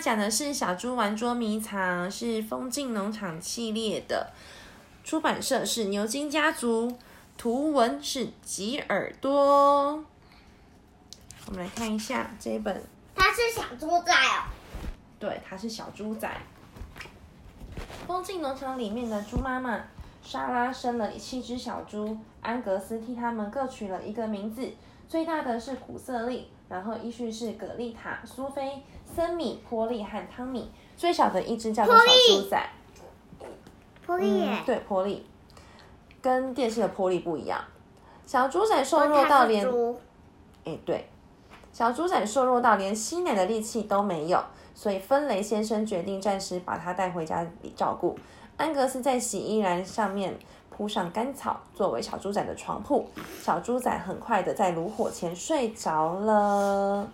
讲的是《小猪玩捉迷藏》，是风景农场系列的，出版社是牛津家族，图文是吉尔多。我们来看一下这一本，它是小猪仔哦。对，它是小猪仔。风景农场里面的猪妈妈莎拉生了七只小猪，安格斯替它们各取了一个名字，最大的是古瑟利，然后依序是葛丽塔、苏菲、森米、波利和汤米，最小的一只叫做小猪仔。波利嗯，对，波利，跟电视的波利不一样。小猪仔瘦弱到连，哎，对，小猪仔瘦弱到连吸奶的力气都没有，所以芬雷先生决定暂时把它带回家里照顾。安格斯在洗衣篮上面铺上干草，作为小猪仔的床铺。小猪仔很快的在炉火前睡着了。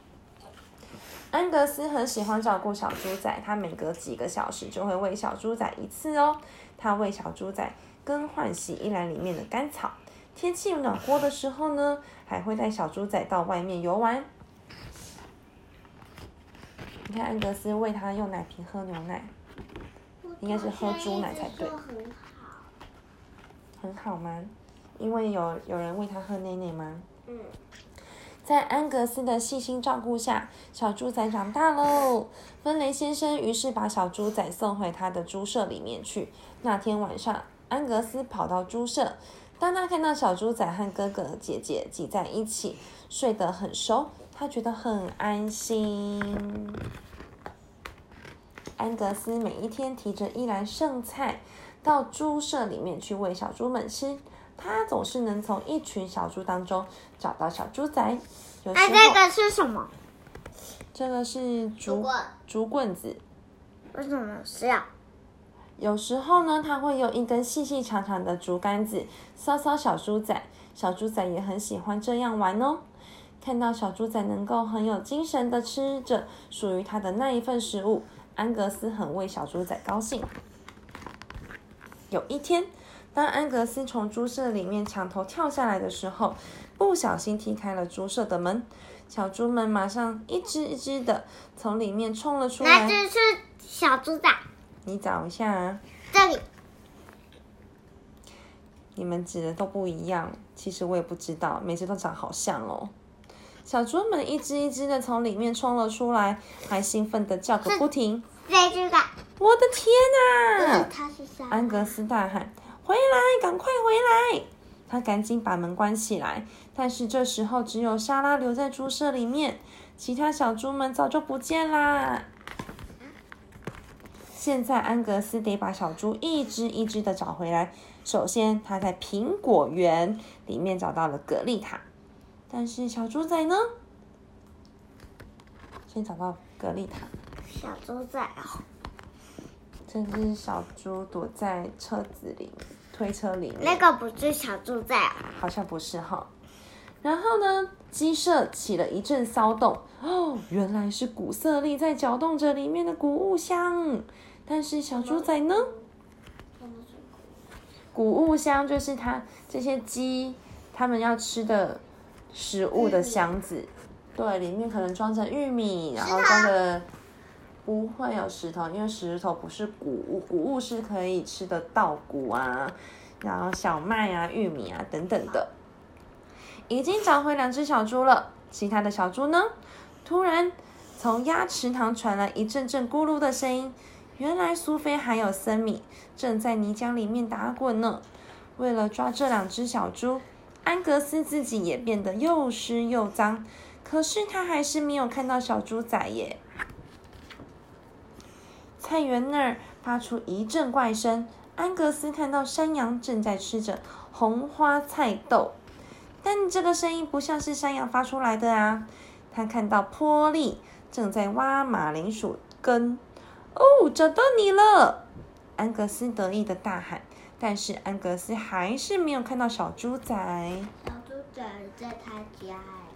安格斯很喜欢照顾小猪仔，他每隔几个小时就会喂小猪仔一次哦。他喂小猪仔更换洗衣篮里面的干草。天气暖和的时候呢，还会带小猪仔到外面游玩。你看安格斯喂它用奶瓶喝牛奶，应该是喝猪奶才对很好。吗？因为有有人喂它喝奶奶吗？嗯，在安格斯的细心照顾下，小猪仔长大喽。芬雷先生于是把小猪仔送回他的猪舍里面去。那天晚上，安格斯跑到猪舍，当他看到小猪仔和哥哥姐姐挤在一起，睡得很熟，他觉得很安心。安格斯每一天提着一篮剩菜到猪舍里面去喂小猪们吃。他总是能从一群小猪当中找到小猪仔。有时那候，这个是什么？这个是竹竹棍竹棍子。为什么是啊？有时候呢，他会用一根细细长长的竹竿子搔搔小猪仔，小猪仔也很喜欢这样玩哦。看到小猪仔能够很有精神的吃着属于它的那一份食物，安格斯很为小猪仔高兴。有一天，当安格斯从猪舍里面墙头跳下来的时候，不小心踢开了猪舍的门，小猪们马上一只一只的从里面冲了出来。那这是小猪仔，你找一下啊。这里你们指的都不一样，其实我也不知道，每只都长好像哦。小猪们一只一只的从里面冲了出来，还兴奋的叫个不停。这只的，我的天哪、嗯，它是啥？安格斯大喊：“回来，赶快回来！”他赶紧把门关起来，但是这时候只有莎拉留在猪舍里面，其他小猪们早就不见啦。现在安格斯得把小猪一只一只的找回来。首先，他在苹果园里面找到了格丽塔，但是小猪仔呢？先找到格丽塔。小猪仔哦，这只小猪躲在车子里，推车里面。那个不是小猪仔啊，好像不是哈。然后呢，鸡舍起了一阵骚动，哦，原来是古瑟利在搅动着里面的谷物箱。但是小猪仔呢？谷物箱就是它这些鸡它们要吃的食物的箱子，对，里面可能装着玉米，然后装着不会有石头，因为石头不是谷物，谷物是可以吃的稻谷啊，然后小麦啊、玉米啊等等的。已经找回两只小猪了，其他的小猪呢？突然从鸭池塘传来一阵阵咕噜的声音，原来苏菲还有森米正在泥浆里面打滚呢。为了抓这两只小猪，安格斯自己也变得又湿又脏，可是他还是没有看到小猪仔耶。菜园那儿发出一阵怪声，安格斯看到山羊正在吃着红花菜豆，但这个声音不像是山羊发出来的啊。他看到波利正在挖马铃薯根，哦，找到你了！安格斯得意的大喊，但是安格斯还是没有看到小猪仔。小猪仔在他家哎。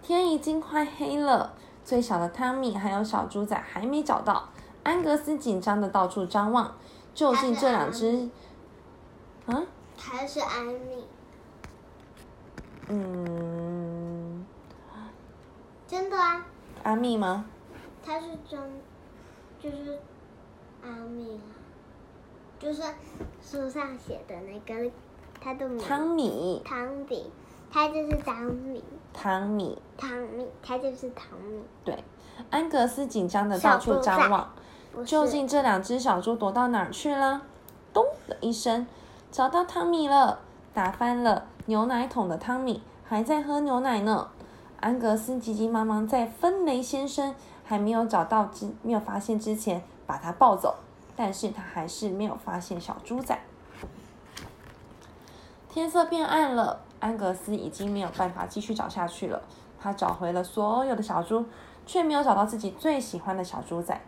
天已经快黑了，最小的汤米还有小猪仔还没找到。安格斯紧张的到处张望，究竟这两只，啊，还是安妮，嗯，真的啊，阿密吗？他是真，就是阿米啊，就是书上写的那个他的名。汤米，汤米，他就是汤米，汤米，汤米，他就是汤米。对。安格斯紧张的到处张望，究竟这两只小猪躲到哪儿去了？咚的一声，找到汤米了，打翻了牛奶桶的汤米还在喝牛奶呢。安格斯急急忙忙在芬雷先生还没有找到之没有发现之前把他抱走，但是他还是没有发现小猪仔。天色变暗了，安格斯已经没有办法继续找下去了。他找回了所有的小猪，却没有找到自己最喜欢的小猪仔。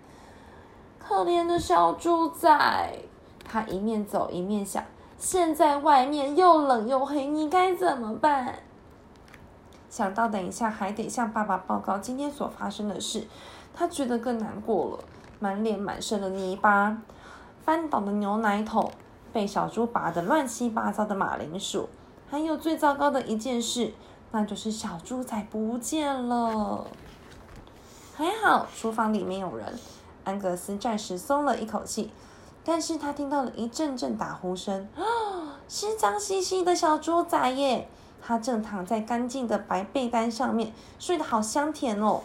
可怜的小猪仔，他一面走一面想：现在外面又冷又黑，你该怎么办？想到等一下还得向爸爸报告今天所发生的事，他觉得更难过了，满脸满身的泥巴，翻倒的牛奶桶，被小猪拔得乱七八糟的马铃薯，还有最糟糕的一件事，那就是小猪仔不见了。还好厨房里面有人，安格斯暂时松了一口气，但是他听到了一阵阵打呼声，啊，是脏兮兮的小猪仔耶！他正躺在干净的白被单上面，睡得好香甜哦。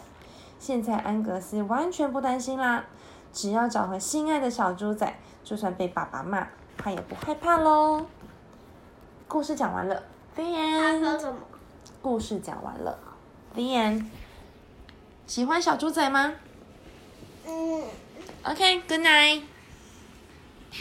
现在安格斯完全不担心啦，只要找回心爱的小猪仔，就算被爸爸骂，他也不害怕喽。故事讲完了，The 他说。什么？故事讲完了，The end。喜欢小猪仔吗嗯。？OK，Good night。